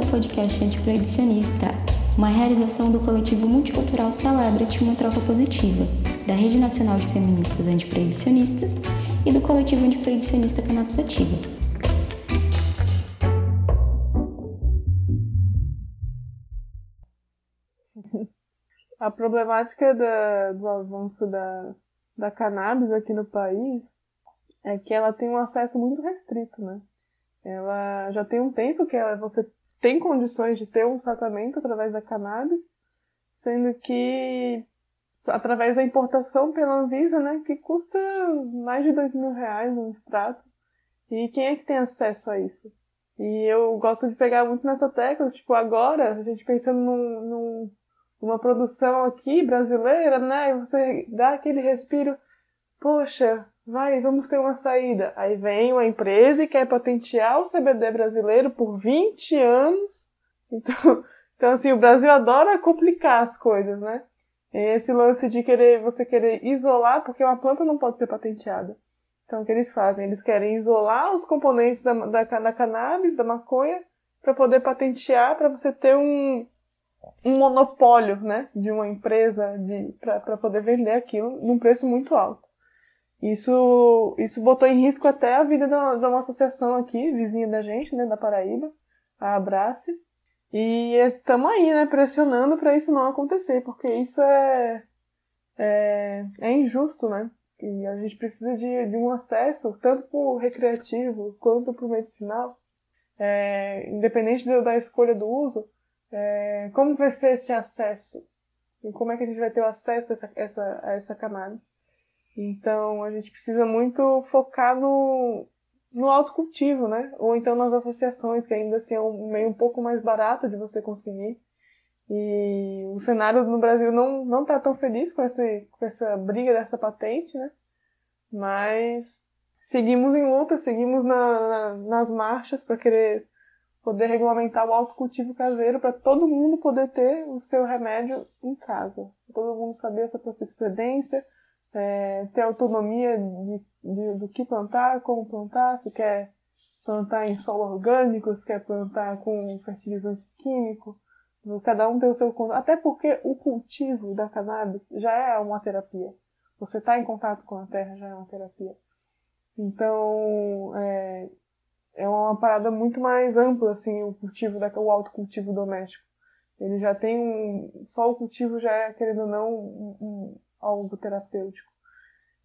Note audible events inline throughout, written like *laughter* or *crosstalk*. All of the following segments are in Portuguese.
ao podcast Antiproibicionista, uma realização do coletivo multicultural Celebrity Uma Troca Positiva, da Rede Nacional de Feministas Antiproibicionistas e do coletivo antiproibicionista Cannabis Ativa. A problemática da, do avanço da, da cannabis aqui no país é que ela tem um acesso muito restrito, né? Ela já tem um tempo que ela, você tem condições de ter um tratamento através da cannabis, sendo que através da importação pela Anvisa, né, que custa mais de dois mil reais um extrato. E quem é que tem acesso a isso? E eu gosto de pegar muito nessa tecla, tipo, agora, a gente pensando num, num, numa produção aqui brasileira, né, e você dá aquele respiro, poxa, vai, vamos ter uma saída. Aí vem uma empresa e quer patentear o CBD brasileiro por 20 anos. Então, *laughs* então assim, o Brasil adora complicar as coisas, né? Esse lance de querer você querer isolar, porque uma planta não pode ser patenteada. Então, o que eles fazem? Eles querem isolar os componentes da, da, da cannabis, da maconha, para poder patentear, para você ter um, um monopólio, né, de uma empresa de para poder vender aquilo num preço muito alto. Isso, isso botou em risco até a vida de uma associação aqui, vizinha da gente, né, da Paraíba, a Abrace. E estamos aí, né, pressionando para isso não acontecer, porque isso é, é, é, injusto, né? E a gente precisa de, de um acesso, tanto para o recreativo quanto para o medicinal, é, independente da escolha do uso, é, como vai ser esse acesso? E como é que a gente vai ter o acesso a essa, essa, a essa cannabis? Então a gente precisa muito focar no, no autocultivo, né? Ou então nas associações, que ainda assim é um meio um pouco mais barato de você conseguir. E o cenário no Brasil não, não tá tão feliz com, esse, com essa briga dessa patente, né? Mas seguimos em luta, seguimos na, na, nas marchas para querer poder regulamentar o autocultivo caseiro para todo mundo poder ter o seu remédio em casa. Todo mundo saber a sua procedência, é, ter autonomia de, de, do que plantar, como plantar, se quer plantar em solo orgânico, se quer plantar com fertilizante químico. Cada um tem o seu Até porque o cultivo da cannabis já é uma terapia. Você está em contato com a terra já é uma terapia. Então, é, é uma parada muito mais ampla, assim, o cultivo, da, o autocultivo doméstico. Ele já tem um. Só o cultivo já é, querendo ou não, um, um, algo terapêutico.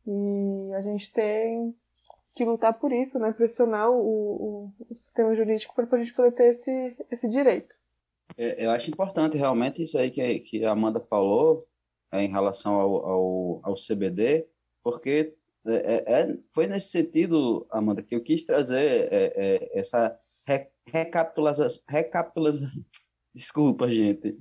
E a gente tem que lutar por isso, né? Pressionar o, o, o sistema jurídico para a gente poder ter esse, esse direito. É, eu acho importante realmente isso aí que, que a Amanda falou é, em relação ao, ao, ao CBD, porque é, é, é, foi nesse sentido, Amanda, que eu quis trazer essa re, recapitulação, recapitulação. *laughs* Desculpa, gente.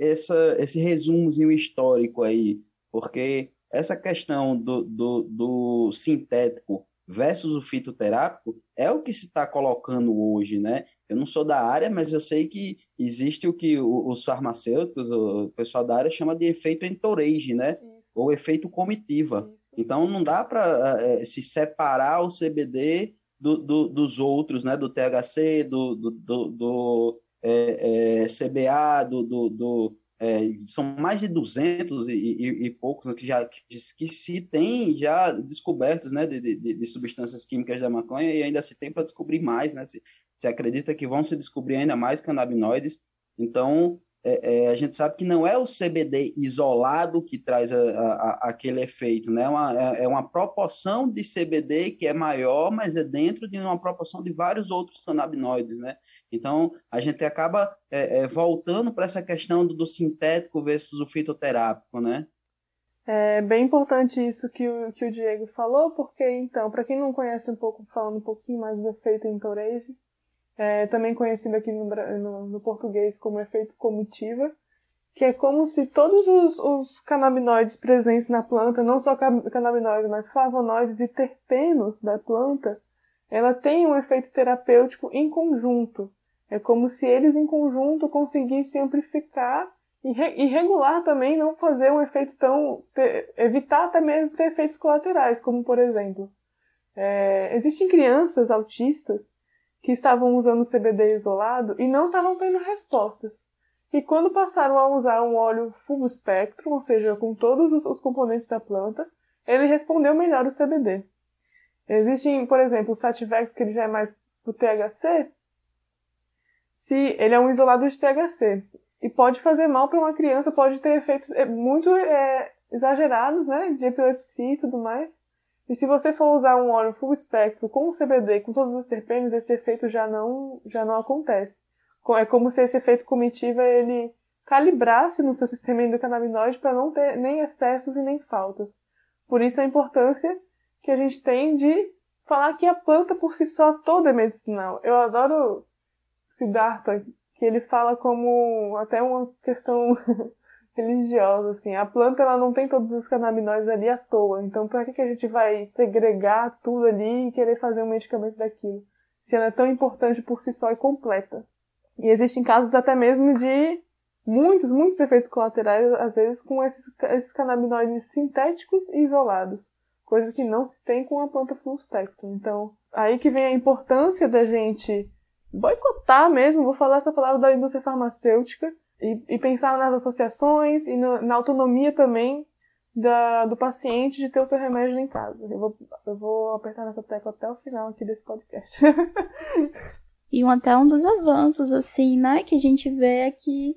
Essa, esse resumozinho histórico aí, porque essa questão do, do, do sintético versus o fitoterápico é o que se está colocando hoje, né? Eu não sou da área, mas eu sei que existe o que os farmacêuticos, o pessoal da área chama de efeito entourage, né? Isso. Ou efeito comitiva. Isso. Então não dá para é, se separar o CBD do, do, dos outros, né? Do THC, do, do, do é, é, CBA, do, do é, são mais de 200 e, e, e, poucos que já que, que, se tem já descobertos né, de, de, de, substâncias químicas da maconha e ainda se tem para descobrir mais, né? Se, se acredita que vão se descobrir ainda mais canabinoides. Então, é, é, a gente sabe que não é o CBD isolado que traz a, a, aquele efeito, né? Uma, é, é uma proporção de CBD que é maior, mas é dentro de uma proporção de vários outros canabinoides, né? Então, a gente acaba é, é, voltando para essa questão do, do, sintético versus o fitoterápico, né? É bem importante isso que o, que o Diego falou, porque, então, para quem não conhece um pouco, falando um pouquinho mais do efeito entourage, é também conhecido aqui no, no, no, português como efeito comitiva, que é como se todos os, os canabinoides presentes na planta, não só canabinoides, mas flavonoides e terpenos da planta, ela tem um efeito terapêutico em conjunto. É como se eles em conjunto conseguissem amplificar e, re, e regular também, não fazer um efeito tão. Ter, evitar até mesmo ter efeitos colaterais, como por exemplo, é, existem crianças autistas que estavam usando CBD isolado e não estavam tendo respostas. E quando passaram a usar um óleo full espectro, ou seja, com todos os componentes da planta, ele respondeu melhor o CBD. Existem, por exemplo, o Sativex, que ele já é mais pro THC, se ele é um isolado de THC e pode fazer mal para uma criança, pode ter efeitos é, muito é, exagerados, né, de epilepsia e tudo mais. E se você for usar um óleo full espectro com o CBD, com todos os terpenos, esse efeito já não, já não acontece. É como se esse efeito comitiva ele calibrasse no seu sistema endocannabinoide para não ter nem excessos e nem faltas. Por isso a importância que a gente tem de falar que a planta por si só toda é medicinal. Eu adoro Siddhartha, que ele fala como até uma questão *laughs* religiosa, assim. A planta ela não tem todos os canabinoides ali à toa. Então, para que, que a gente vai segregar tudo ali e querer fazer um medicamento daquilo? Se ela é tão importante por si só e completa. E existem casos até mesmo de muitos, muitos efeitos colaterais, às vezes, com esses, esses canabinoides sintéticos e isolados. Coisa que não se tem com a planta full spectrum. Então, aí que vem a importância da gente boicotar mesmo, vou falar essa palavra da indústria farmacêutica, e, e pensar nas associações e no, na autonomia também da, do paciente de ter o seu remédio em casa. Eu vou, eu vou apertar nessa tecla até o final aqui desse podcast. *laughs* e um, até um dos avanços, assim, né, que a gente vê é que,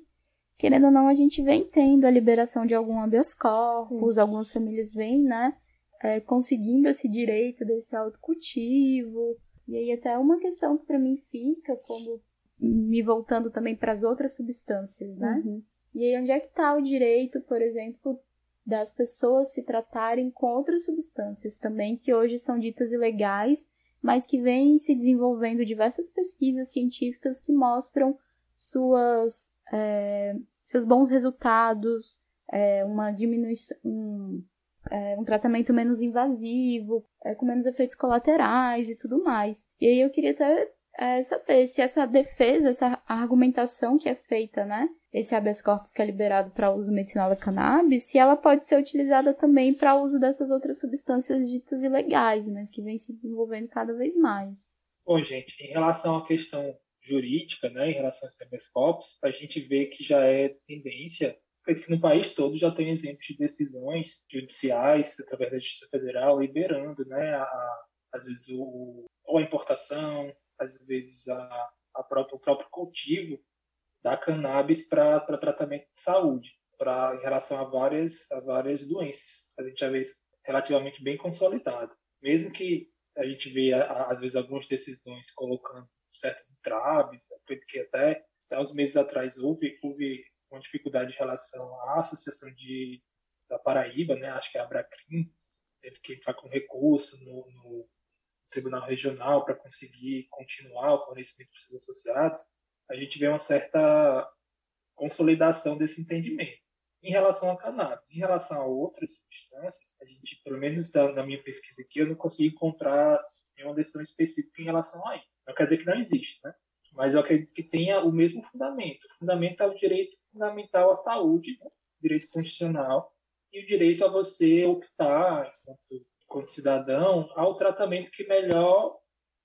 querendo ou não, a gente vem tendo a liberação de algum habeas corpus, algumas famílias vêm, né, é, conseguindo esse direito desse autocultivo. E aí até uma questão que para mim fica quando me voltando também para as outras substâncias, né? Uhum. E aí onde é que está o direito, por exemplo, das pessoas se tratarem com outras substâncias também que hoje são ditas ilegais, mas que vêm se desenvolvendo diversas pesquisas científicas que mostram suas é, seus bons resultados, é, uma diminuição, um, é, um tratamento menos invasivo, é, com menos efeitos colaterais e tudo mais. E aí eu queria até é, saber se essa defesa, essa argumentação que é feita, né? Esse habeas corpus que é liberado para uso medicinal da cannabis, se ela pode ser utilizada também para uso dessas outras substâncias ditas ilegais, mas que vem se desenvolvendo cada vez mais. Bom, gente, em relação à questão jurídica, né, em relação a esse habeas corpus, a gente vê que já é tendência que no país todo já tem exemplos de decisões judiciais através da Justiça Federal liberando, né, a, às vezes o, ou a importação às vezes, a, a própria, o próprio cultivo da cannabis para tratamento de saúde, pra, em relação a várias, a várias doenças. A gente já vê isso relativamente bem consolidado. Mesmo que a gente vê, às vezes, algumas decisões colocando certos entraves, acredito que até, até uns meses atrás houve, houve uma dificuldade em relação à associação de, da Paraíba, né? acho que é a Abracrim, teve que entrar com recurso no, no tribunal regional para conseguir continuar o fornecimento dos seus associados, a gente vê uma certa consolidação desse entendimento. Em relação a cannabis, em relação a outras substâncias, a gente, pelo menos na minha pesquisa aqui, eu não consigo encontrar nenhuma decisão específica em relação a isso. Não quer dizer que não existe, né? Mas eu acredito que tenha o mesmo fundamento. O fundamento é o direito fundamental à saúde, né? direito constitucional, e o direito a você optar, enquanto quanto cidadão, ao tratamento que melhor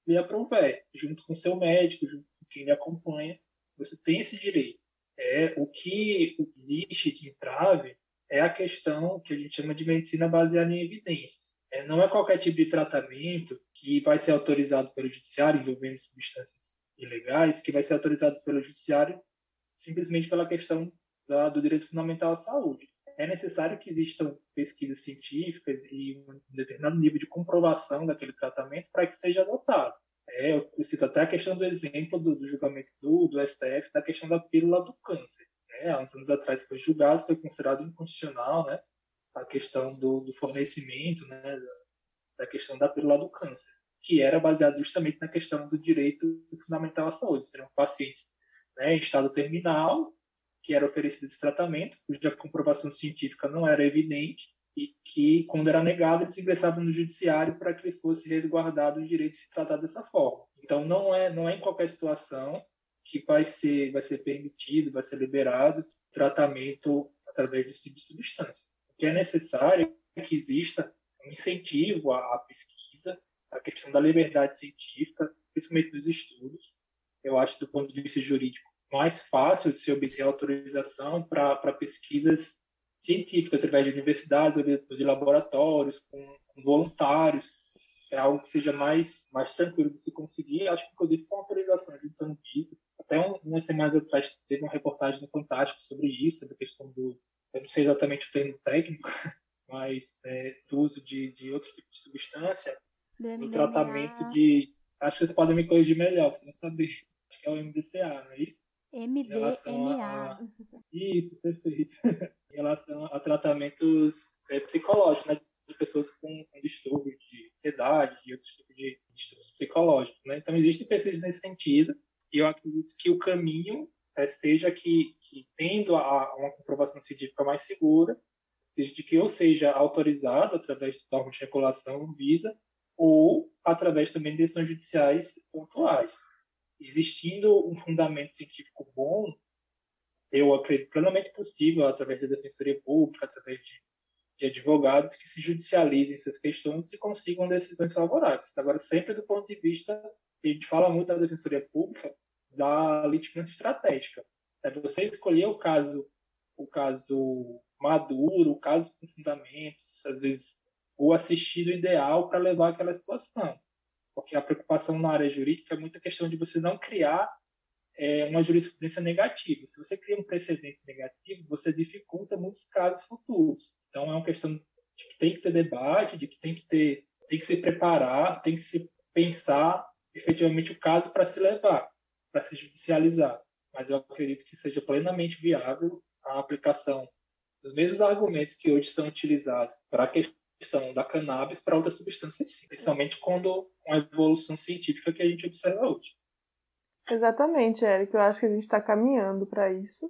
lhe aprouver, junto com seu médico, junto com quem lhe acompanha. Você tem esse direito. É o que existe de entrave é a questão que a gente chama de medicina baseada em evidências. É, não é qualquer tipo de tratamento que vai ser autorizado pelo judiciário envolvendo substâncias ilegais que vai ser autorizado pelo judiciário simplesmente pela questão da, do direito fundamental à saúde é necessário que existam pesquisas científicas e um determinado nível de comprovação daquele tratamento para que seja adotado. É, eu cito até a questão do exemplo do, do julgamento do, do, STF da questão da pílula do câncer. Né? Há uns anos atrás foi julgado, foi considerado inconstitucional né? a questão do, do fornecimento, né? da, questão da pílula do câncer, que era baseado justamente na questão do direito fundamental à saúde. Seriam pacientes né, em estado terminal que era oferecido esse tratamento, cuja comprovação científica não era evidente, e que, quando era negado, eles ingressavam no judiciário para que ele fosse resguardado o direito de se tratar dessa forma. Então, não é, não é em qualquer situação que vai ser, vai ser permitido, vai ser liberado tratamento através desse tipo de substância. O que é necessário é que exista um incentivo à pesquisa, a questão da liberdade científica, principalmente dos estudos. Eu acho, do ponto de vista jurídico, mais fácil de se obter autorização para pesquisas científicas através de universidades ou de, de laboratórios, com, com, voluntários. É algo que seja mais, mais tranquilo de se conseguir. Acho que, inclusive, com autorização de Anvisa. Até um, umas semanas atrás teve uma reportagem no Fantástico sobre isso, sobre a questão do. Eu não sei exatamente o termo técnico, *laughs* mas é, do uso de, de outro tipo de substância no tratamento de. Acho que vocês podem me corrigir melhor, se não saber. Acho que é o MDCA, não é isso? MDMA. A... Isso, perfeito. *laughs* em relação a tratamentos é, psicológicos, né? De pessoas com, com distúrbio de ansiedade e outros tipos de distúrbios psicológicos, né? Então, existem pesquisas nesse sentido. E eu acredito que o caminho é, seja que, que tendo a, uma comprovação científica mais segura, seja de que ou seja autorizado através de órgãos de regulação Visa, ou através também de decisões judiciais pontuais. Existindo um fundamento científico bom, eu acredito plenamente possível, através da Defensoria Pública, através de, de advogados, que se judicializem essas questões e consigam decisões favoráveis. Agora, sempre do ponto de vista, a gente fala muito da Defensoria Pública, da litigância estratégica. É você escolher o caso, o caso maduro, o caso com fundamentos, às vezes o assistido ideal para levar aquela situação. Porque a preocupação na área jurídica é muita questão de você não criar é, uma jurisprudência negativa. Se você cria um precedente negativo, você dificulta muitos casos futuros. Então é uma questão de que tem que ter debate, de que tem que ter, tem que se preparar, tem que se pensar efetivamente o caso para se levar, para se judicializar. Mas eu acredito que seja plenamente viável a aplicação dos mesmos argumentos que hoje são utilizados para a questão da cannabis para outras substâncias, principalmente quando com a evolução científica que a gente observa hoje. Exatamente, Eric. Eu acho que a gente está caminhando para isso.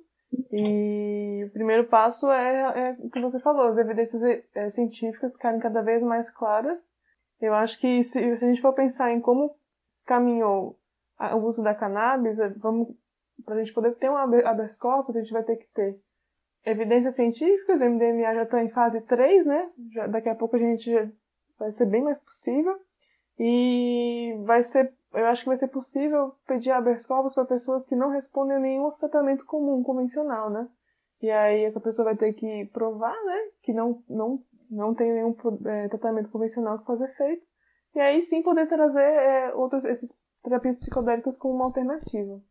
E o primeiro passo é, é, o que você falou, as evidências é, científicas ficarem cada vez mais claras. Eu acho que se, se, a gente for pensar em como caminhou o uso da cannabis, é, vamos para a gente poder ter um habeas corpus, a gente vai ter que ter evidências científicas, MDMA já está em fase 3, né? Já, daqui a pouco a gente vai ser bem mais possível. E vai ser, eu acho que vai ser possível pedir habeas corpus para pessoas que não respondem a nenhum tratamento comum, convencional, né? E aí essa pessoa vai ter que provar, né? Que não, não, não tem nenhum é, tratamento convencional que faz efeito. E aí sim poder trazer é, outras, essas terapias psicodélicas como uma alternativa.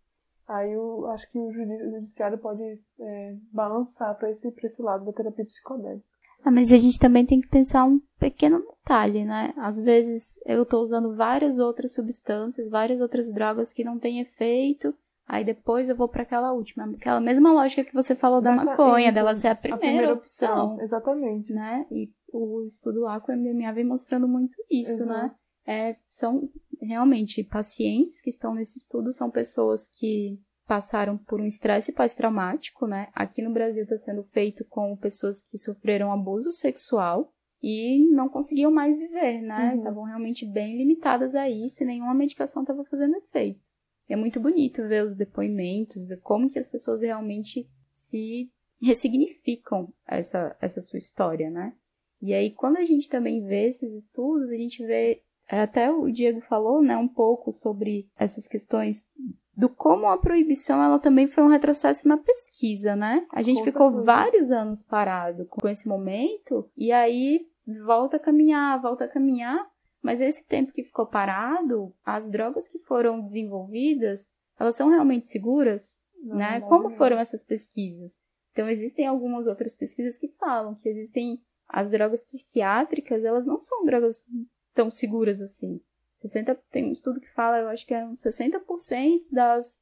Aí eu acho que o judiciário pode é, balançar para esse, esse lado da terapia psicodélica. Ah, mas a gente também tem que pensar um pequeno detalhe, né? Às vezes eu estou usando várias outras substâncias, várias outras drogas que não têm efeito, aí depois eu vou para aquela última. Aquela mesma lógica que você falou da, maconha, isso, dela ser a primeira, a primeira opção, opção. Exatamente. Né? E o estudo lá com o MDMA vem mostrando muito isso, né? É, são realmente pacientes que estão nesse estudo são pessoas que passaram por um estresse pós-traumático, né? Aqui no Brasil está sendo feito com pessoas que sofreram abuso sexual e não conseguiam mais viver, né? Estavam uhum. realmente bem limitadas a isso e nenhuma medicação estava fazendo efeito. É muito bonito ver os depoimentos, ver como que as pessoas realmente se ressignificam essa, essa sua história, né? E aí, quando a gente também vê esses estudos, a gente vê até o Diego falou, né, um pouco sobre essas questões do como a proibição ela também foi um retrocesso na pesquisa, né? A gente com ficou certeza. vários anos parado com esse momento e aí volta a caminhar, volta a caminhar, mas esse tempo que ficou parado, as drogas que foram desenvolvidas, elas são realmente seguras, não, né? Não, como não. foram essas pesquisas? Então existem algumas outras pesquisas que falam que existem as drogas psiquiátricas, elas não são drogas tão seguras assim. 60, tem um estudo que fala, eu acho que é uns 60% das,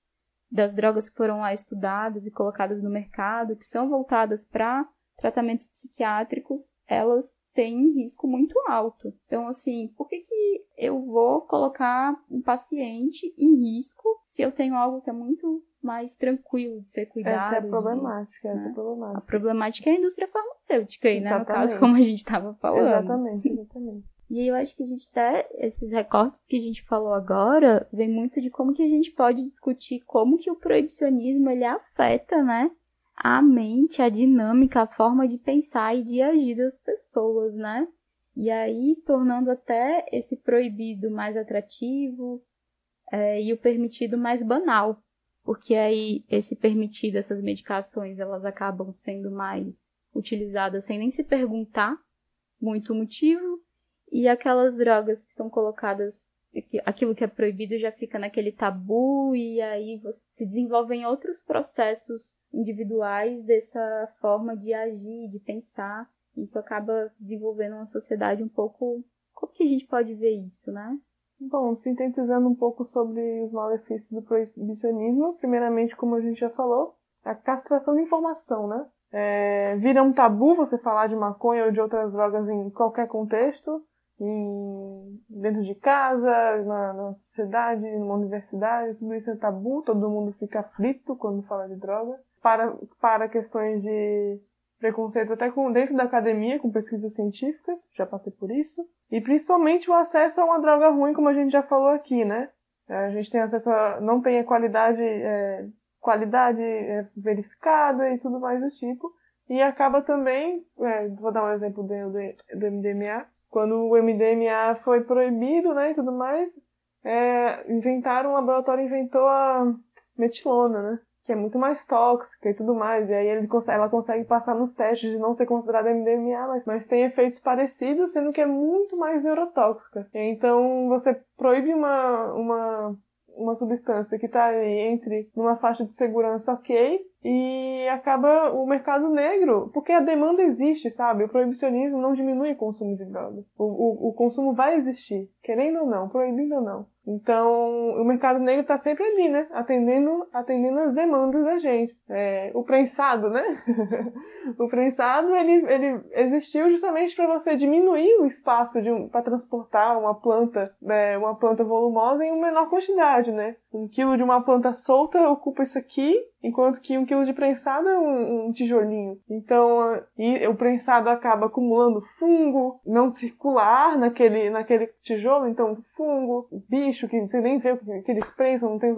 das drogas que foram lá estudadas e colocadas no mercado, que são voltadas para tratamentos psiquiátricos, elas têm um risco muito alto. Então, assim, por que, que eu vou colocar um paciente em risco se eu tenho algo que é muito mais tranquilo de ser cuidado? Essa é a problemática, essa é a problemática. A problemática é a indústria farmacêutica aí, né? No caso, como a gente estava falando. Exatamente, exatamente. *laughs* E eu acho que a gente até, esses recortes que a gente falou agora, vem muito de como que a gente pode discutir como que o proibicionismo ele afeta, né, a mente, a dinâmica, a forma de pensar e de agir das pessoas, né? E aí tornando até esse proibido mais atrativo é, e o permitido mais banal, porque aí esse permitido, essas medicações, elas acabam sendo mais utilizadas sem nem se perguntar muito o motivo, e aquelas drogas que são colocadas, aquilo que é proibido já fica naquele tabu, e aí se desenvolvem outros processos individuais dessa forma de agir, de pensar. Isso acaba desenvolvendo uma sociedade um pouco. Como que a gente pode ver isso, né? Bom, sintetizando um pouco sobre os malefícios do proibicionismo, primeiramente, como a gente já falou, a castração de informação, né? É, vira um tabu você falar de maconha ou de outras drogas em qualquer contexto, em, dentro de casa, na, na sociedade, numa universidade, tudo isso é tabu, todo mundo fica aflito quando fala de droga. Para, para questões de preconceito até com, dentro da academia, com pesquisas científicas, já passei por isso. E principalmente o acesso a uma droga ruim, como a gente já falou aqui, né? A gente tem acesso a. não tem a qualidade, é, qualidade é, verificada e tudo mais do tipo. E acaba também, é, vou dar um exemplo do, do, do, MDMA, quando o MDMA foi proibido, né, e tudo mais, é, inventaram, um laboratório inventou a metilona, né? que é muito mais tóxica e tudo mais. E aí ele, ela consegue passar nos testes de não ser considerada MDMA, mas, mas tem efeitos parecidos, sendo que é muito mais neurotóxica. Então você proíbe uma, uma, uma substância que está entre numa faixa de segurança ok e acaba o mercado negro, porque a demanda existe, sabe? O proibicionismo não diminui o consumo de drogas. O, o, o consumo vai existir, querendo ou não, proibindo ou não. Então, o mercado negro está sempre ali, né? Atendendo, atendendo as demandas da gente. É, o prensado, né? *laughs* o prensado, ele, ele existiu justamente para você diminuir o espaço um, para transportar uma planta, é, uma planta volumosa em uma menor quantidade, né? Um quilo de uma planta solta ocupa isso aqui, enquanto que um quilo de prensado é um, um tijolinho. Então, e o prensado acaba acumulando fungo não circular naquele, naquele tijolo, então fungo, bicho que você nem vê o que eles prensam, não tem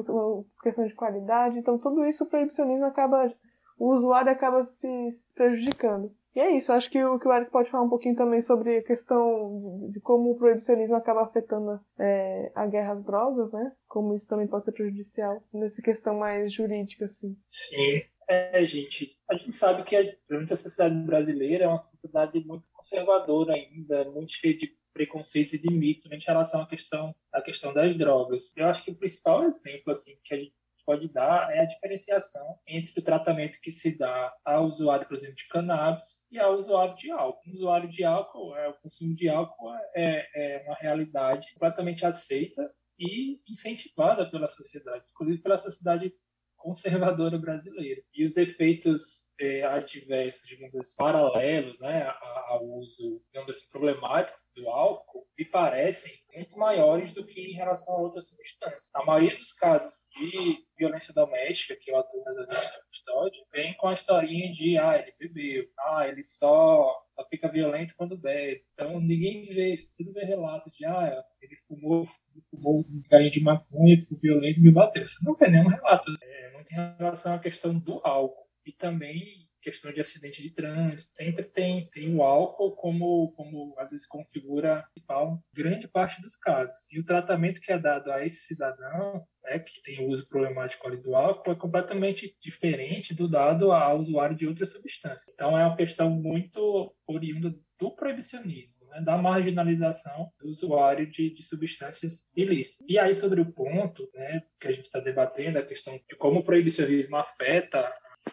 questão de qualidade. Então, tudo isso o proibicionismo acaba, o usuário acaba se prejudicando. E é isso, acho que o, que o Eric pode falar um pouquinho também sobre a questão de, de como o proibicionismo acaba afetando é, a guerra às drogas, né? Como isso também pode ser prejudicial nessa questão mais jurídica, assim. Sim, é, gente. A gente sabe que a, sociedade brasileira é uma sociedade muito conservadora ainda, muito cheia de preconceitos e de mitos em relação à questão, à questão das drogas. Eu acho que o principal exemplo assim, que a gente pode dar é a diferenciação entre o tratamento que se dá ao usuário, por exemplo, de cannabis e ao usuário de álcool. O usuário de álcool, é, o consumo de álcool é, é uma realidade completamente aceita e incentivada pela sociedade, inclusive pela sociedade conservadora brasileira. E os efeitos é, adversos, digamos assim, paralelos né, ao uso, digamos assim, problemático do álcool, me parecem muito maiores do que em relação a outras substâncias. A maioria dos casos de violência doméstica que eu atuo nas de custódia vem com a historinha de ah, ele bebeu, ah, ele só, só fica violento quando bebe. Então ninguém vê, não vê relato de ah, ele fumou, fumou um carinho de maconha, ficou violento e me bateu. Você não vê nenhum relato. É, não tem relação à questão do álcool. E também questão de acidente de trânsito, sempre tem, tem o álcool como, como às vezes configura principal grande parte dos casos. E o tratamento que é dado a esse cidadão, né, que tem o uso problemático ali do álcool, é completamente diferente do dado ao usuário de outras substâncias. Então é uma questão muito oriunda do proibicionismo. Né, da marginalização do usuário de, de, substâncias ilícitas. E aí, sobre o ponto né, que a gente está debatendo, a questão de como o proibicionismo afeta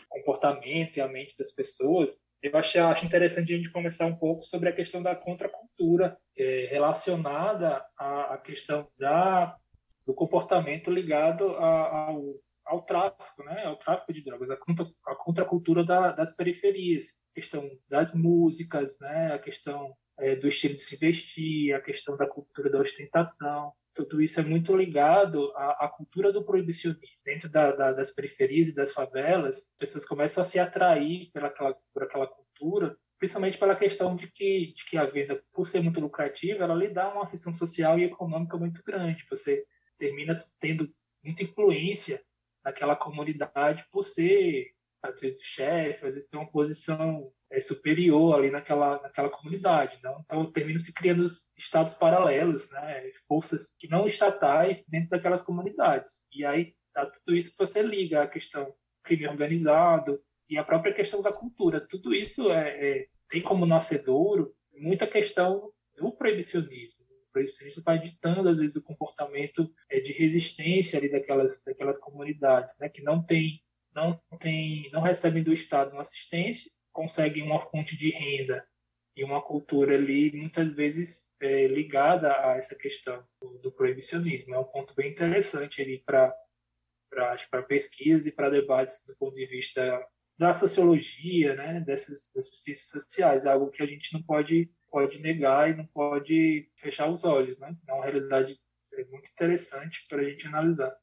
comportamento e a mente das pessoas, eu acho, acho interessante a gente começar um pouco sobre a questão da contracultura é, relacionada à, à, questão da, do comportamento ligado a, ao, ao tráfico, né? ao tráfico de drogas, a, contra, a contracultura da, das periferias, a questão das músicas, né? a questão é, do estilo de se vestir, a questão da cultura da ostentação tudo isso é muito ligado à, à cultura do proibicionismo. Dentro da, da, das periferias e das favelas, as pessoas começam a se atrair pelaquela, por aquela cultura, principalmente pela questão de que, de que a venda, por ser muito lucrativa, ela lhe dá uma assistência social e econômica muito grande. Você termina tendo muita influência naquela comunidade por ser às vezes chefe, às vezes tem uma posição é, superior ali naquela, naquela comunidade. Não? Então, termina se criando estados paralelos, né? forças que não estatais dentro daquelas comunidades. E aí, tá, tudo isso você liga à questão crime organizado e a própria questão da cultura. Tudo isso é, é tem como nascedouro muita questão do proibicionismo. O proibicionismo vai ditando, às vezes, o comportamento é, de resistência ali daquelas, daquelas comunidades, né? que não tem não tem, não recebem do Estado uma assistência, conseguem uma fonte de renda e uma cultura ali muitas vezes é, ligada a essa questão do, do, proibicionismo. É um ponto bem interessante ali para para pesquisa e para debates do ponto de vista da sociologia, né, dessas, dessas ciências sociais, é algo que a gente não pode pode negar e não pode fechar os olhos, né? É uma realidade muito interessante para a gente analisar.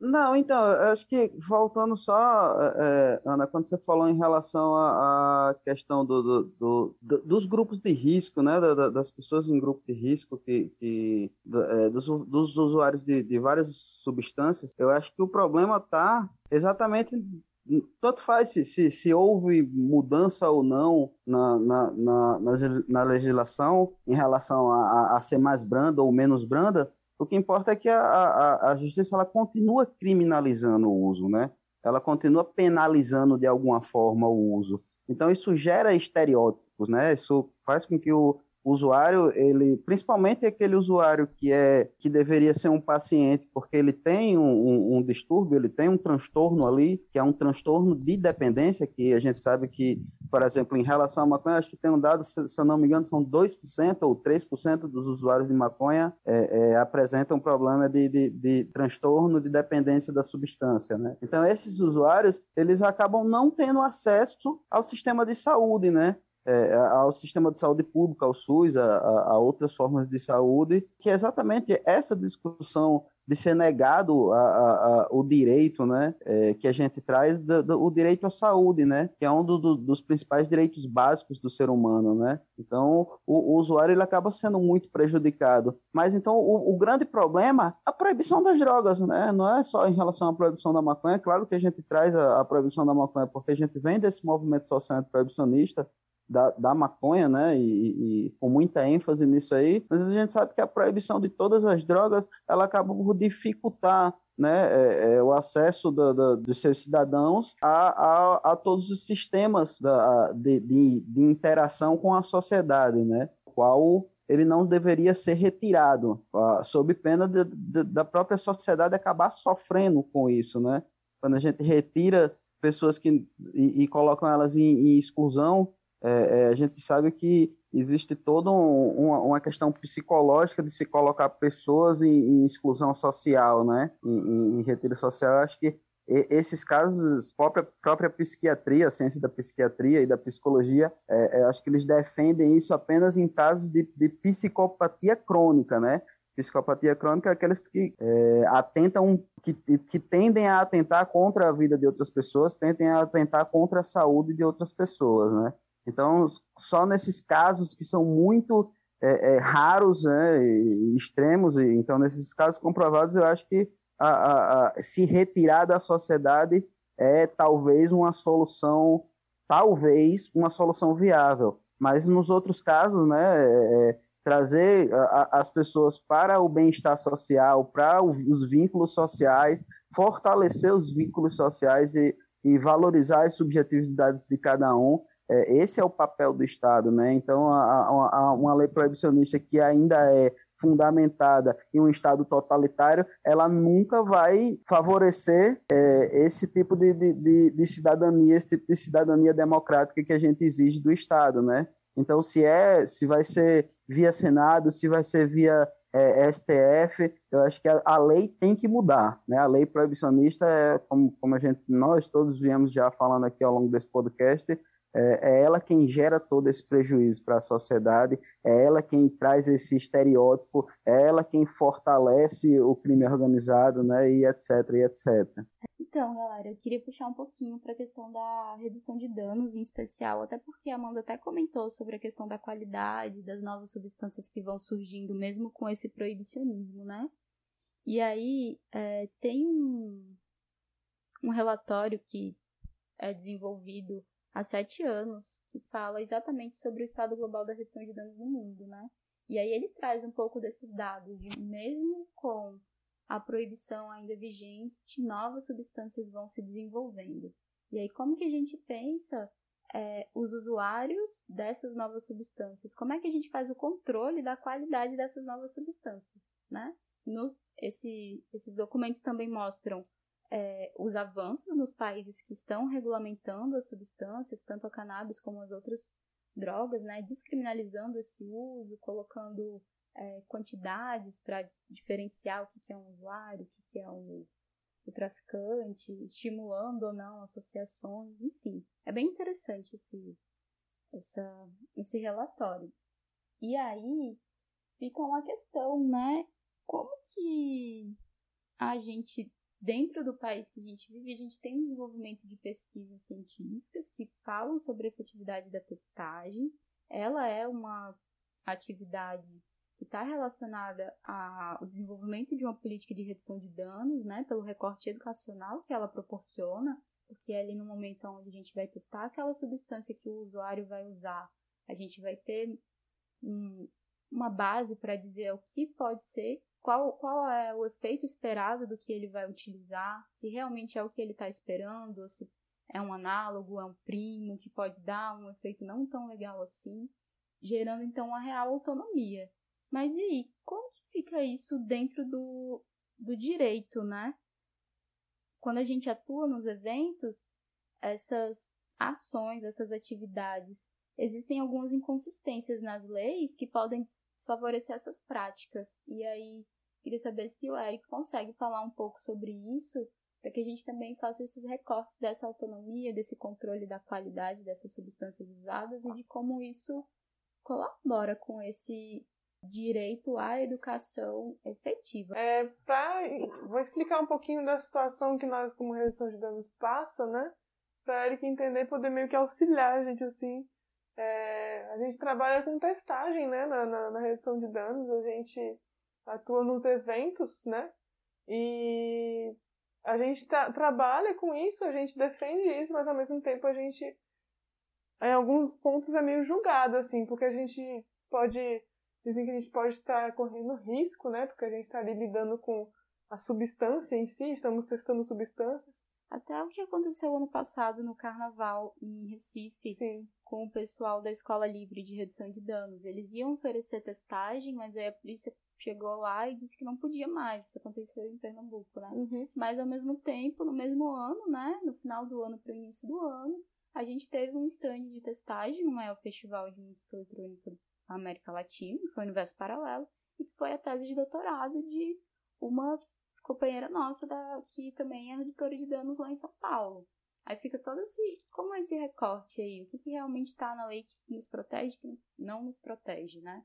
Não, então, acho que voltando só, é, Ana, quando você falou em relação à, questão do, do, do, dos grupos de risco, né, da, das pessoas em grupo de risco, que, que é, dos, dos, usuários de, de, várias substâncias, eu acho que o problema está exatamente tanto faz se, se, se, houve mudança ou não na, na, na, na legislação em relação a, a, ser mais branda ou menos branda, o que importa é que a, a, a justiça ela continua criminalizando o uso, né? Ela continua penalizando de alguma forma o uso. Então isso gera estereótipos, né? Isso faz com que o, usuário, ele, principalmente aquele usuário que é que deveria ser um paciente, porque ele tem um, um, um, distúrbio, ele tem um transtorno ali, que é um transtorno de dependência, que a gente sabe que, por exemplo, em relação à maconha, acho que tem um dado, se, se eu não me engano, são 2% ou 3% dos usuários de maconha é, é, apresentam problema de, de, de transtorno de dependência da substância, né? Então, esses usuários, eles acabam não tendo acesso ao sistema de saúde, né? É, ao sistema de saúde pública, ao SUS, a, a, outras formas de saúde, que é exatamente essa discussão de ser negado a, a, o direito, né, é, que a gente traz, do, do, o direito à saúde, né, que é um do, do, dos principais direitos básicos do ser humano, né. Então, o, o usuário ele acaba sendo muito prejudicado. Mas então, o, o, grande problema, a proibição das drogas, né, não é só em relação à proibição da maconha. É claro que a gente traz a proibição da maconha porque a gente vem desse movimento social proibicionista, da, da maconha, né, e, e, com muita ênfase nisso aí, mas a gente sabe que a proibição de todas as drogas, ela acaba por dificultar né, é, é, o acesso do, do, dos seus cidadãos a, a, a, todos os sistemas da, de, de, de, interação com a sociedade, né, qual ele não deveria ser retirado, uh, sob pena de, da própria sociedade acabar sofrendo com isso, né? Quando a gente retira pessoas que e, e colocam elas em, em exclusão, é, é, a gente sabe que existe toda um, uma, uma, questão psicológica de se colocar pessoas em, em exclusão social, né? Em, em, retiro social. acho que esses casos, própria, própria psiquiatria, a ciência da psiquiatria e da psicologia, é, é, acho que eles defendem isso apenas em casos de, de psicopatia crônica, né? Psicopatia crônica é aqueles que é, atentam, que, que tendem a atentar contra a vida de outras pessoas, tendem a atentar contra a saúde de outras pessoas, né? Então, só nesses casos que são muito é, é, raros, né, extremos, e, então nesses casos comprovados, eu acho que a, a, a, se retirar da sociedade é talvez uma solução, talvez uma solução viável. Mas nos outros casos, né, é, é trazer as pessoas para o bem-estar social, para os vínculos sociais, fortalecer os vínculos sociais e, e valorizar as subjetividades de cada um, é, esse é o papel do Estado, né? Então, a, a, uma lei proibicionista que ainda é fundamentada em um Estado totalitário, ela nunca vai favorecer é, esse tipo de, de, de, cidadania, esse tipo de cidadania democrática que a gente exige do Estado, né? Então, se é, se vai ser via Senado, se vai ser via é, STF, eu acho que a, a, lei tem que mudar, né? A lei proibicionista é, como, como a gente, nós todos viemos já falando aqui ao longo desse podcast, é, é ela quem gera todo esse prejuízo para a sociedade, é ela quem traz esse estereótipo, é ela quem fortalece o crime organizado, né, e etc, e etc. Então, galera, eu queria puxar um pouquinho para a questão da redução de danos em especial, até porque a Amanda até comentou sobre a questão da qualidade das novas substâncias que vão surgindo, mesmo com esse proibicionismo, né? E aí, é, tem um, um relatório que é desenvolvido há sete anos, que fala exatamente sobre o estado global da redução de danos no mundo, né? E aí ele traz um pouco desses dados de mesmo com a proibição ainda vigente, novas substâncias vão se desenvolvendo. E aí como que a gente pensa é, os usuários dessas novas substâncias? Como é que a gente faz o controle da qualidade dessas novas substâncias, né? No, esse, esses documentos também mostram é, os avanços nos países que estão regulamentando as substâncias, tanto a cannabis como as outras drogas, né, descriminalizando esse uso, colocando é, quantidades para diferenciar o que é um usuário, o que é um, o traficante, estimulando ou não associações, enfim. É bem interessante esse, essa, esse relatório. E aí fica uma questão, né? Como que a gente dentro do país que a gente vive, a gente tem um desenvolvimento de pesquisas científicas que falam sobre a efetividade da testagem. Ela é uma atividade que está relacionada ao desenvolvimento de uma política de redução de danos, né, pelo recorte educacional que ela proporciona, porque é ali no momento onde a gente vai testar aquela substância que o usuário vai usar, a gente vai ter um, uma base para dizer o que pode ser qual, qual é o efeito esperado do que ele vai utilizar, se realmente é o que ele está esperando, ou se é um análogo, é um primo, que pode dar um efeito não tão legal assim, gerando então uma real autonomia. Mas e aí, como que fica isso dentro do, do direito, né? Quando a gente atua nos eventos, essas ações, essas atividades, existem algumas inconsistências nas leis que podem desfavorecer essas práticas. E aí, Queria saber se o Eric consegue falar um pouco sobre isso, para que a gente também faça esses recortes dessa autonomia, desse controle da qualidade dessas substâncias usadas e de como isso colabora com esse direito à educação efetiva. É, pra, vou explicar um pouquinho da situação que nós, como redução de danos, passa, né? Para Eric entender poder meio que auxiliar a gente assim. É, a gente trabalha com testagem, né? Na, na, na redução de danos, a gente atua nos eventos, né? E a gente tá, trabalha com isso, a gente defende isso, mas ao mesmo tempo a gente, em alguns pontos, é meio julgado, assim, porque a gente pode. Dizem que a gente pode estar correndo risco, né? Porque a gente está ali lidando com a substância em si, estamos testando substâncias. Até o que aconteceu ano passado no carnaval em Recife, Sim. com o pessoal da Escola Livre de Redução de Danos. Eles iam oferecer testagem, mas aí a polícia chegou lá e disse que não podia mais. Isso aconteceu em Pernambuco, né? Uhum. Mas ao mesmo tempo, no mesmo ano, né? No final do ano para o início do ano, a gente teve um stand de testagem no maior festival de música eletrônica da América Latina, que foi o Universo Paralelo, e que foi a tese de doutorado de uma companheira nossa da, que também é redutora de danos lá em São Paulo. Aí fica todo esse. Como é esse recorte aí? O que, que realmente está na lei que nos protege e que não nos protege, né?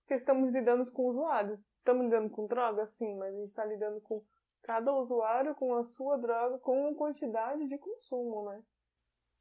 Porque estamos lidando com usuários. Estamos lidando com droga, sim, mas a gente está lidando com cada usuário, com a sua droga, com quantidade de consumo, né?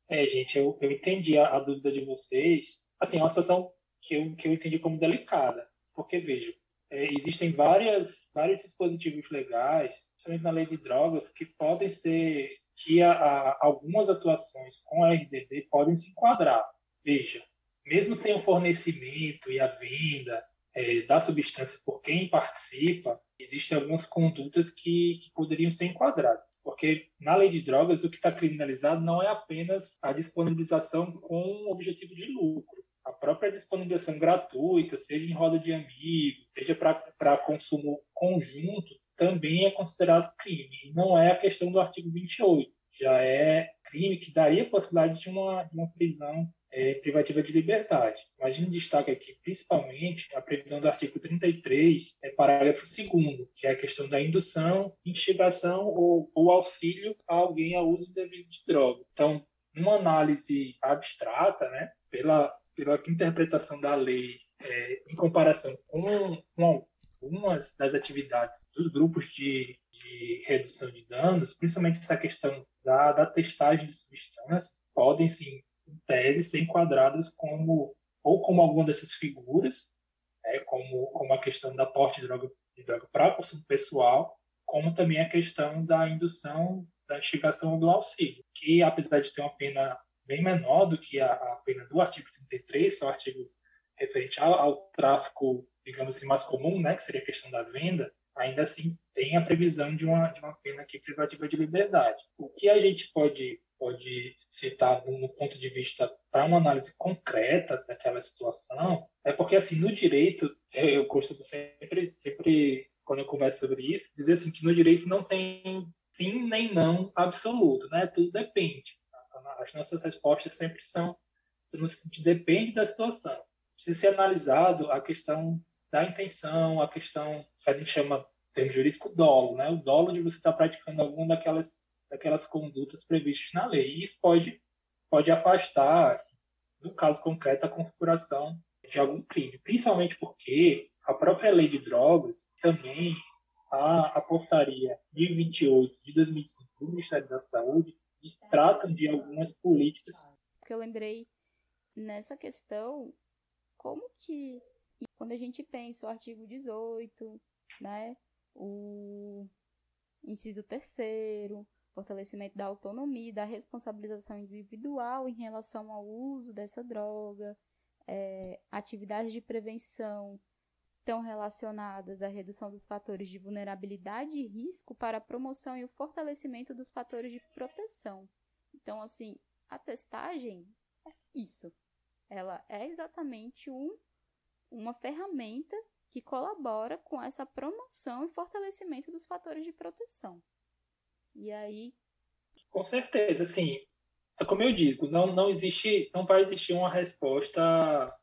É, gente, eu, eu entendi a, a dúvida de vocês. Assim, é uma situação que eu, que eu entendi como delicada. Porque, veja, é, existem várias, vários dispositivos legais, principalmente na lei de drogas, que podem ser, que a, a, algumas atuações com a RDD podem se enquadrar. Veja, mesmo sem o fornecimento e a venda é, da substância por quem participa, existem algumas condutas que, que poderiam ser enquadradas. Porque na lei de drogas, o que está criminalizado não é apenas a disponibilização com objetivo de lucro. A própria disponibilização gratuita, seja em roda de amigos, seja para consumo conjunto, também é considerado crime. Não é a questão do artigo 28. Já é crime que daria a possibilidade de uma, uma prisão é, privativa de liberdade. Mas a gente destaca aqui principalmente a previsão do artigo 33, é, parágrafo 2 que é a questão da indução, instigação ou, ou auxílio a alguém ao uso devido de droga. Então, numa análise abstrata, né, pela, pela interpretação da lei é, em comparação com, com algumas das atividades dos grupos de, de redução de danos, principalmente essa questão da, da testagem de substâncias, podem sim em tese, ser enquadradas como ou como alguma dessas figuras, né, como, como a questão da porte de droga, de droga para consumo pessoal, como também a questão da indução da investigação do auxílio, que apesar de ter uma pena bem menor do que a, a pena do artigo 33, que é o artigo referente ao, ao, tráfico, digamos assim, mais comum, né, que seria a questão da venda, ainda assim tem a previsão de uma, de uma pena aqui privativa de liberdade. O que a gente pode, pode citar no, no ponto de vista para uma análise concreta daquela situação é porque, assim, no direito, eu costumo sempre, sempre quando eu converso sobre isso, dizer assim que no direito não tem sim nem não absoluto, né? Tudo depende. As nossas respostas sempre são depende da situação. Precisa ser analisado a questão da intenção, a questão que a gente chama, termo jurídico, dolo, né? O dolo de você estar praticando alguma daquelas, daquelas condutas previstas na lei. E isso pode, pode afastar, assim, no caso concreto, a configuração de algum crime. Principalmente porque a própria lei de drogas também, a, a portaria 1028 de 2005 do Ministério da Saúde, tratam de algumas políticas. Que eu lembrei nessa questão, como que quando a gente pensa o artigo 18, né, o inciso terceiro, fortalecimento da autonomia, da responsabilização individual em relação ao uso dessa droga, é, atividades de prevenção estão relacionadas à redução dos fatores de vulnerabilidade e risco para a promoção e o fortalecimento dos fatores de proteção. Então, assim, a testagem é isso. Ela é exatamente um uma ferramenta que colabora com essa promoção e fortalecimento dos fatores de proteção. E aí. Com certeza, sim. É como eu digo, não, não existe, não vai existir uma resposta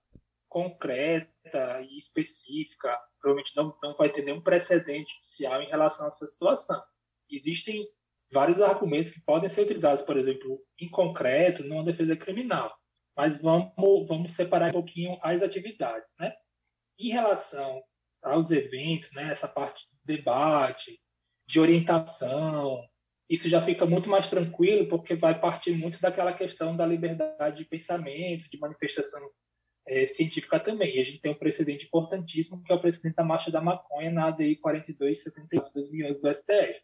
concreta e específica. Provavelmente não, não vai ter nenhum precedente judicial em relação a essa situação. Existem vários argumentos que podem ser utilizados, por exemplo, em concreto, numa defesa criminal. Mas vamos, vamos separar um pouquinho as atividades, né? Em relação aos eventos, né, essa parte de debate, de orientação, isso já fica muito mais tranquilo, porque vai partir muito daquela questão da liberdade de pensamento, de manifestação é, científica também. E a gente tem um precedente importantíssimo, que é o precedente da Marcha da Maconha na ADI 4278 de 2011 do STF.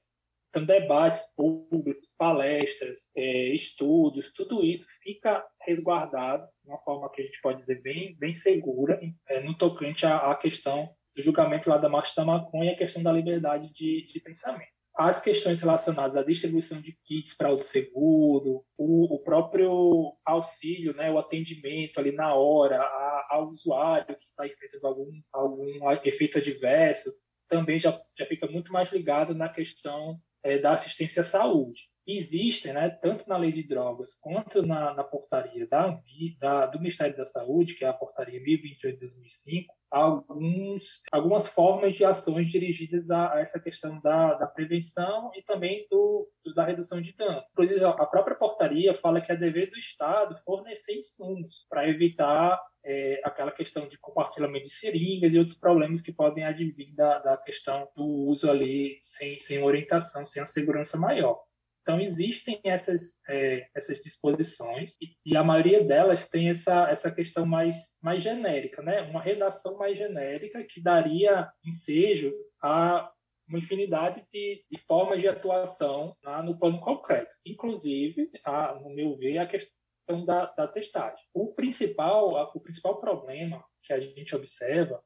Então, debates públicos, palestras, é, estudos, tudo isso fica resguardado de uma forma que a gente pode dizer bem, bem segura é, no tocante à, à, questão do julgamento lá da Marcha da Maconha e a questão da liberdade de, de pensamento. As questões relacionadas à distribuição de kits para o seguro, o, o, próprio auxílio, né, o atendimento ali na hora a, ao usuário que está enfrentando algum, algum efeito adverso, também já, já fica muito mais ligado na questão é, da assistência à saúde. Existem, né, tanto na lei de drogas quanto na, na portaria da, da, do Ministério da Saúde, que é a portaria 1028 de 2005, alguns, algumas formas de ações dirigidas a, a essa questão da, da, prevenção e também do, do, da redução de danos. Inclusive, a própria portaria fala que é dever do Estado fornecer insumos para evitar é, aquela questão de compartilhamento de seringas e outros problemas que podem advir da, da questão do uso ali sem, sem orientação, sem a segurança maior. Então, existem essas, é, essas disposições e, a maioria delas tem essa, essa questão mais, mais genérica, né? uma redação mais genérica que daria ensejo a uma infinidade de, de formas de atuação lá no plano concreto. Inclusive, a, no meu ver, a questão da, da testagem. O principal, o principal problema que a gente observa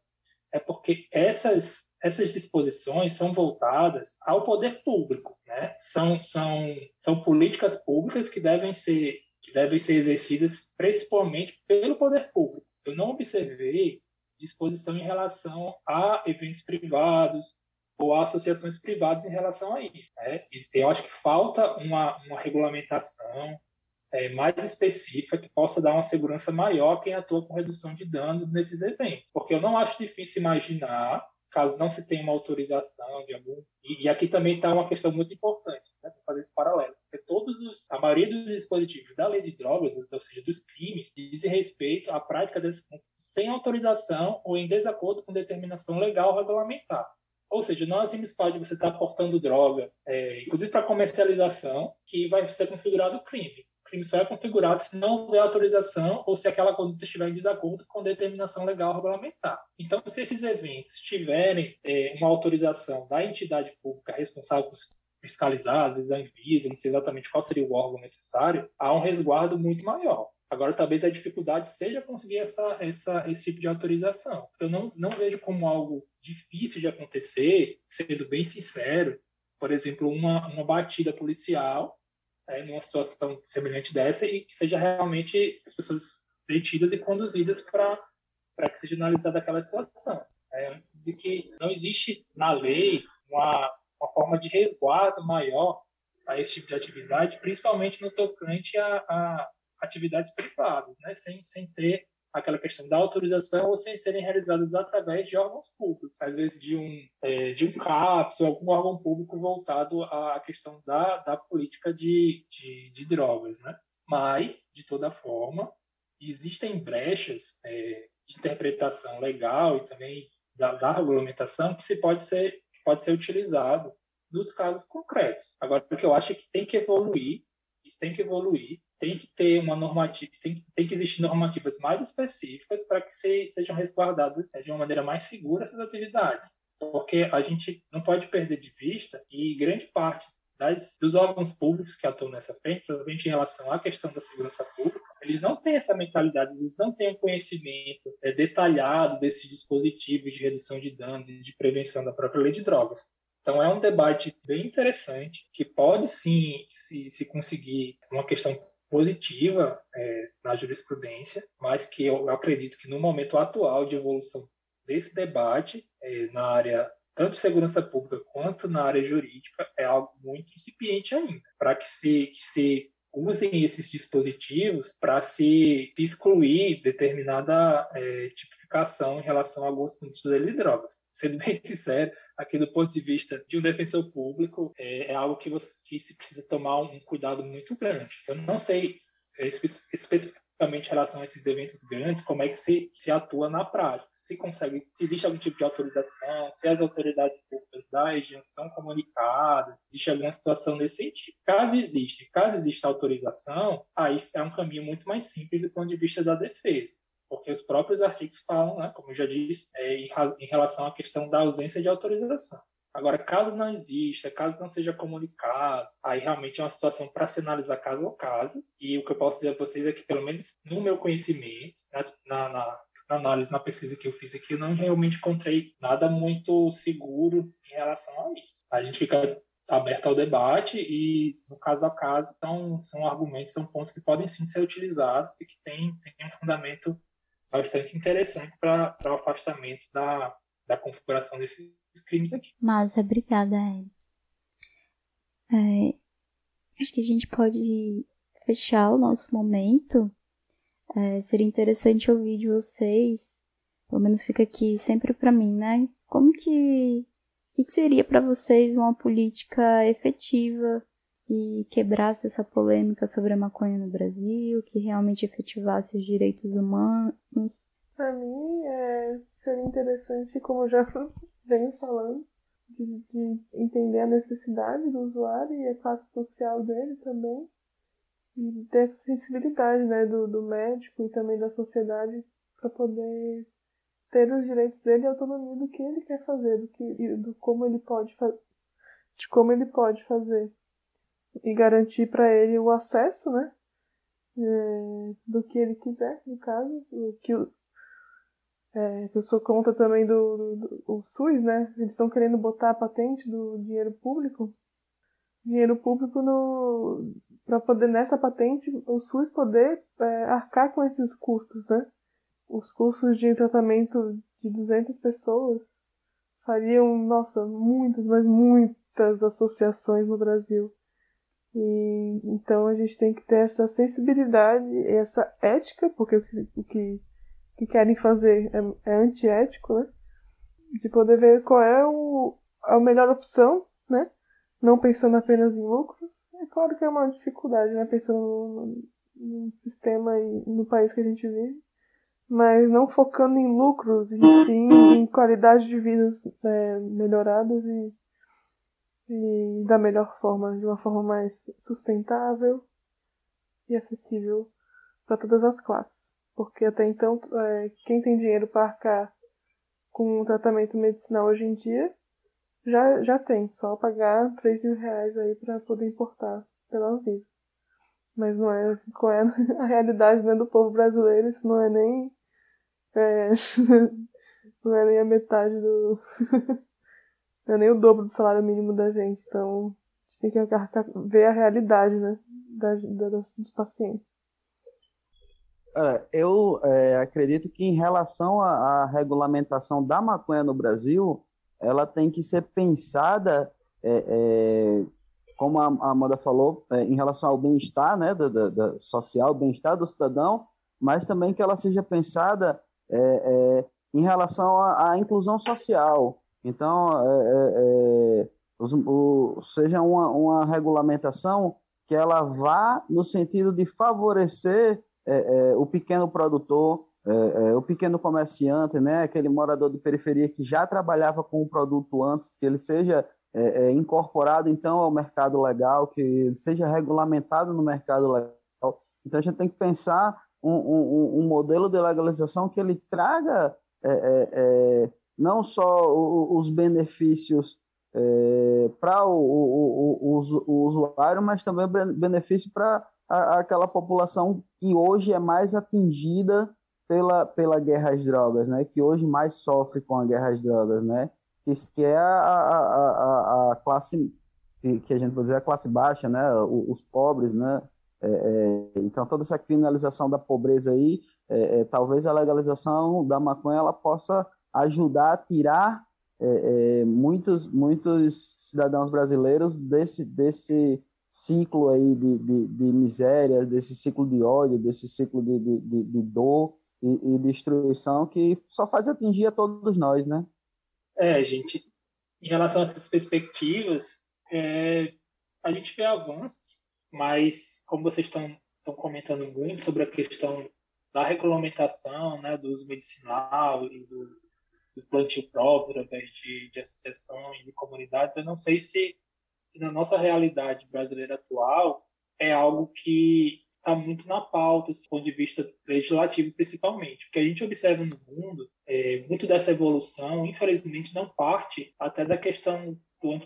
é porque essas essas disposições são voltadas ao poder público, né? São, são, são políticas públicas que devem ser que devem ser exercidas principalmente pelo poder público. Eu não observei disposição em relação a eventos privados ou a associações privadas em relação a isso. Né? Eu acho que falta uma, uma regulamentação é, mais específica que possa dar uma segurança maior a quem atua com redução de danos nesses eventos. Porque eu não acho difícil imaginar caso não se tenha uma autorização de algum. E, e aqui também está uma questão muito importante, né, para fazer esse paralelo. Porque todos os, a maioria dos dispositivos da lei de drogas, ou seja, dos crimes, dizem respeito à prática desse sem autorização ou em desacordo com determinação legal regulamentar. Ou seja, não simples fato de você estar tá portando droga, é, inclusive para comercialização, que vai ser configurado crime crime só é configurado se não houver autorização ou se aquela conduta estiver em desacordo com determinação legal regulamentar. Então, se esses eventos tiverem é, uma autorização da entidade pública responsável fiscalizar, às vezes a Anvisa, não sei exatamente qual seria o órgão necessário, há um resguardo muito maior. Agora, talvez a dificuldade seja conseguir essa, essa, esse tipo de autorização. Eu não, não vejo como algo difícil de acontecer, sendo bem sincero, por exemplo, uma, uma batida policial é, numa situação semelhante dessa e que seja realmente as pessoas detidas e conduzidas para que seja analisada aquela situação. É, antes de que não existe na lei uma, uma forma de resguardo maior a esse tipo de atividade, principalmente no tocante a, a atividades privadas, né? sem, sem ter aquela questão da autorização ou sem serem realizadas através de órgãos públicos, às vezes de um, é, de um CAPS ou algum órgão público voltado à questão da, da política de, de, de drogas. Né? Mas, de toda forma, existem brechas é, de interpretação legal e também da, da regulamentação que se pode ser, pode ser utilizado nos casos concretos. Agora, o que eu acho é que tem que evoluir, isso tem que evoluir, tem que ter uma normativa, tem, tem que existir normativas mais específicas para que se, sejam resguardadas de uma maneira mais segura essas atividades. Porque a gente não pode perder de vista que grande parte das, dos órgãos públicos que atuam nessa frente, provavelmente em relação à questão da segurança pública, eles não têm essa mentalidade, eles não têm um conhecimento é, detalhado desses dispositivos de redução de danos e de prevenção da própria lei de drogas. Então é um debate bem interessante que pode sim se, se conseguir uma questão positiva é, na jurisprudência, mas que eu acredito que no momento atual de evolução desse debate é, na área tanto de segurança pública quanto na área jurídica é algo muito incipiente ainda, para que se, que se usem esses dispositivos para se, excluir determinada é, tipificação em relação a alguns pontos de drogas. Sendo bem *laughs* sincero, aqui do ponto de vista de um defensor público, é, é algo que, você, que se precisa tomar um, cuidado muito grande. Eu não sei é, espe especificamente em relação a esses eventos grandes, como é que se, se atua na prática. Se consegue, se existe algum tipo de autorização, se as autoridades públicas da região são comunicadas, existe alguma situação nesse sentido. Caso exista, caso exista autorização, aí é um caminho muito mais simples do ponto de vista da defesa porque os próprios artigos falam, né, como eu já disse, é, em, relação à questão da ausência de autorização. Agora, caso não exista, caso não seja comunicado, aí realmente é uma situação para se analisar caso a caso. E o que eu posso dizer a vocês é que, pelo menos no meu conhecimento, na, na, na análise, na pesquisa que eu fiz aqui, eu não realmente encontrei nada muito seguro em relação a isso. A gente fica aberto ao debate e, no caso a caso, são, são argumentos, são pontos que podem sim ser utilizados e que têm, têm um fundamento bastante interessante para o afastamento da, da configuração desses crimes aqui. Mas obrigada. É, acho que a gente pode fechar o nosso momento. É, seria interessante ouvir de vocês, pelo menos fica aqui sempre para mim, né? Como que, que seria para vocês uma política efetiva que quebrasse essa polêmica sobre a maconha no Brasil, que realmente efetivasse os direitos humanos? Para mim, é, seria interessante, como já *laughs* venho falando, de, de, entender a necessidade do usuário e a classe social dele também, e ter essa sensibilidade né, do, do médico e também da sociedade para poder ter os direitos dele e autonomia do que ele quer fazer, do que do como ele pode de como ele pode fazer e garantir para ele o acesso, né? É, do que ele quiser, no caso, o que o, é, contra também do, do, do o SUS, né? Eles estão querendo botar a patente do dinheiro público, dinheiro público no para poder nessa patente o SUS poder é, arcar com esses custos, né? Os custos de tratamento de 200 pessoas fariam, nossa, muitas, mas muitas associações no Brasil. E, então a gente tem que ter essa sensibilidade, essa ética, porque o que, que querem fazer é, é antiético, né? De poder ver qual é o, a melhor opção, né? Não pensando apenas em lucros. É claro que é uma dificuldade, né? Pensando no, no sistema e no país que a gente vive. Mas não focando em lucros, e sim em qualidade de vidas é, melhoradas e e da melhor forma, de uma forma mais sustentável e acessível para todas as classes. Porque até então, é, quem tem dinheiro para arcar com um tratamento medicinal hoje em dia já, já tem, só pagar 3 mil reais aí pra poder importar pela Anvisa. Mas não é qual é *laughs* a realidade né, do povo brasileiro, isso não é nem. É, *laughs* não é nem a metade do. *laughs* é nem o dobro do salário mínimo da gente. Então a gente tem que ver a realidade né, da, da, dos pacientes. Eu é, acredito que em relação à, à, regulamentação da maconha no Brasil, ela tem que ser pensada, é, é, como a Amanda falou, é, em relação ao bem-estar né, da, da, da social, bem-estar do cidadão, mas também que ela seja pensada é, é, em relação à, à, inclusão social. Então, os, o, seja uma, uma regulamentação que ela vá no sentido de favorecer é, é, o pequeno produtor, é, é, o pequeno comerciante, né, aquele morador de periferia que já trabalhava com o produto antes, que ele seja é, é, incorporado então ao mercado legal, que ele seja regulamentado no mercado legal. Então a gente tem que pensar um, um, um modelo de legalização que ele traga não só os benefícios para o, o, o, o, usuário, mas também benefício para aquela população que hoje é mais atingida pela, pela guerra às drogas, né? Que hoje mais sofre com a guerra às drogas, né? Que, que é a, a, a, a classe que a gente pode dizer a classe baixa, né? Os, pobres, né? É, é, então toda essa criminalização da pobreza aí, é, é talvez a legalização da maconha ela possa ajudar a tirar é, é, muitos muitos cidadãos brasileiros desse desse ciclo aí de, de, de miséria, desse ciclo de ódio, desse ciclo de, de, de dor e, e, destruição que só faz atingir a todos nós, né? É, gente, em relação a essas perspectivas, é, a gente vê avanços, mas como vocês estão, estão comentando muito sobre a questão da regulamentação, né, do uso medicinal e do, do plantio próprio, de, de associações, de comunidades, eu não sei se que na nossa realidade brasileira atual é algo que está muito na pauta, do ponto de vista legislativo principalmente. O que a gente observa no mundo, é, muito dessa evolução, infelizmente, não parte até da questão do,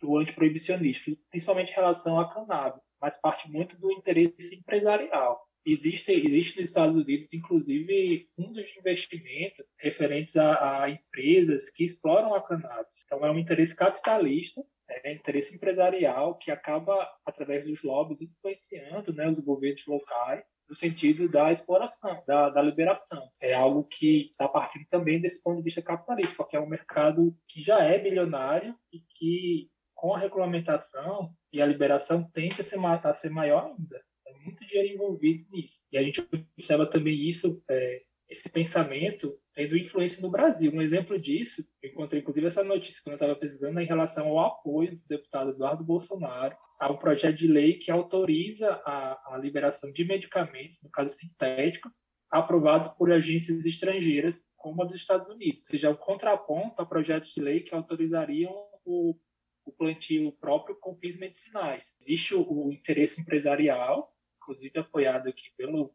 do antiproibicionismo, principalmente em relação à cannabis, mas parte muito do interesse empresarial. Existe, existe nos Estados Unidos, inclusive, fundos de investimento referentes a, a empresas que exploram a cannabis. Então, é um interesse capitalista é, interesse empresarial que acaba, através dos lobbies, influenciando né, os governos locais no sentido da exploração, da, da liberação. É algo que está partindo também desse ponto de vista capitalista, porque é um mercado que já é bilionário e que, com a regulamentação e a liberação, tende a ser, a ser maior ainda. É muito dinheiro envolvido nisso. E a gente observa também isso é, esse pensamento tendo influência no Brasil. Um exemplo disso, eu encontrei inclusive essa notícia quando eu estava pesquisando, é em relação ao apoio do deputado Eduardo Bolsonaro a um projeto de lei que autoriza a, a liberação de medicamentos, no caso sintéticos, aprovados por agências estrangeiras, como a dos Estados Unidos. Ou seja, é um contraponto a projetos de lei que autorizariam o, o plantio próprio com fins medicinais. Existe o, o interesse empresarial, inclusive apoiado aqui pelo,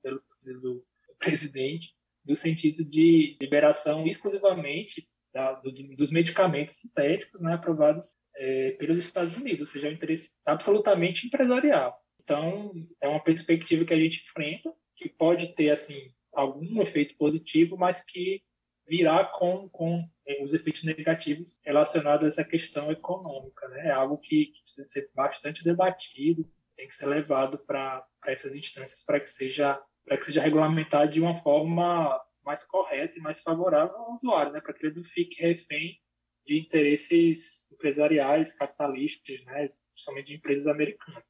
pelo, presidente, no sentido de liberação exclusivamente da, do, dos medicamentos sintéticos né, aprovados é, pelos Estados Unidos, ou seja, é um interesse absolutamente empresarial. Então, é uma perspectiva que a gente enfrenta, que pode ter assim algum efeito positivo, mas que virá com, com é, os efeitos negativos relacionados a essa questão econômica. Né? É algo que, que precisa ser bastante debatido, tem que ser levado para essas instâncias para que seja para que seja regulamentado de uma forma mais correta e mais favorável ao usuário, né? para que ele não fique refém de interesses empresariais, capitalistas, né? principalmente de empresas americanas.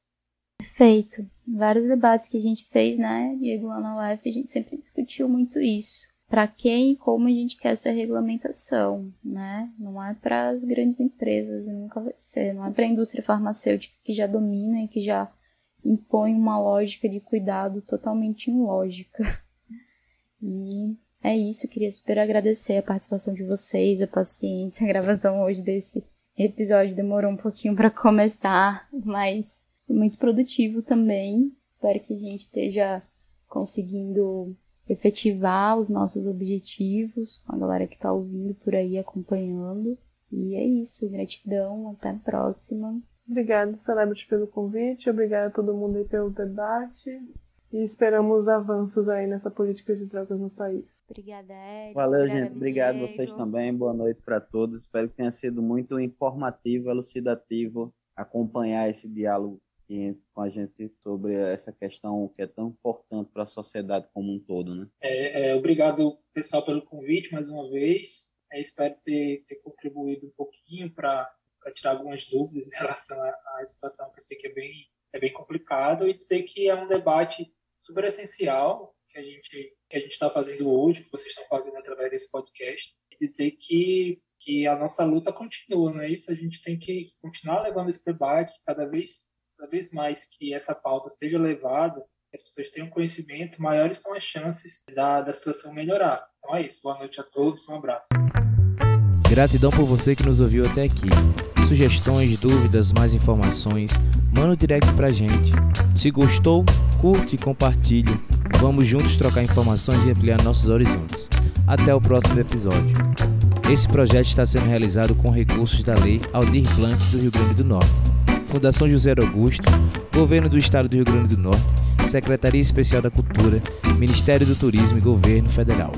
Perfeito. Vários debates que a gente fez, né, Diego, lá na UF, a gente sempre discutiu muito isso. Para quem e como a gente quer essa regulamentação, né? Não é para as grandes empresas, nunca vai ser. Não é para a indústria farmacêutica que já domina e que já impõe uma lógica de cuidado totalmente ilógica. E é isso, queria super agradecer a participação de vocês, a paciência, a gravação hoje desse episódio demorou um pouquinho para começar, mas muito produtivo também. Espero que a gente esteja conseguindo efetivar os nossos objetivos com a galera que está ouvindo por aí acompanhando. E é isso, gratidão, até a próxima. Obrigada, Celebrity, pelo convite, obrigada a todo mundo aí pelo debate e esperamos avanços aí nessa política de drogas no país. Obrigada, Érico. Valeu, Obrigada, gente. Obrigado Diego. vocês também. Boa noite para todos. Espero que tenha sido muito informativo, elucidativo acompanhar esse diálogo com a gente sobre essa questão que é tão importante para a sociedade como um todo, né? É, é, obrigado, pessoal, pelo convite mais uma vez. É, espero ter, ter contribuído um pouquinho para tirar algumas dúvidas em relação à situação que eu sei que é bem, é bem complicado e dizer que é um debate super essencial que a gente que a gente está fazendo hoje, que vocês estão fazendo através desse podcast, e dizer que que a nossa luta continua, não é isso? A gente tem que continuar levando esse debate cada vez cada vez mais que essa pauta seja levada, que as pessoas tenham conhecimento, maiores são as chances da, da situação melhorar. Então é isso. Boa noite a todos, um abraço. Gratidão por você que nos ouviu até aqui. Sugestões, dúvidas, mais informações, manda um direct pra gente. Se gostou, curte e compartilhe. Vamos juntos trocar informações e ampliar nossos horizontes. Até o próximo episódio. Esse projeto está sendo realizado com recursos da Lei Aldir Blanc do Rio Grande do Norte, Fundação José Augusto, Governo do Estado do Rio Grande do Norte, Secretaria Especial da Cultura, Ministério do Turismo e Governo Federal.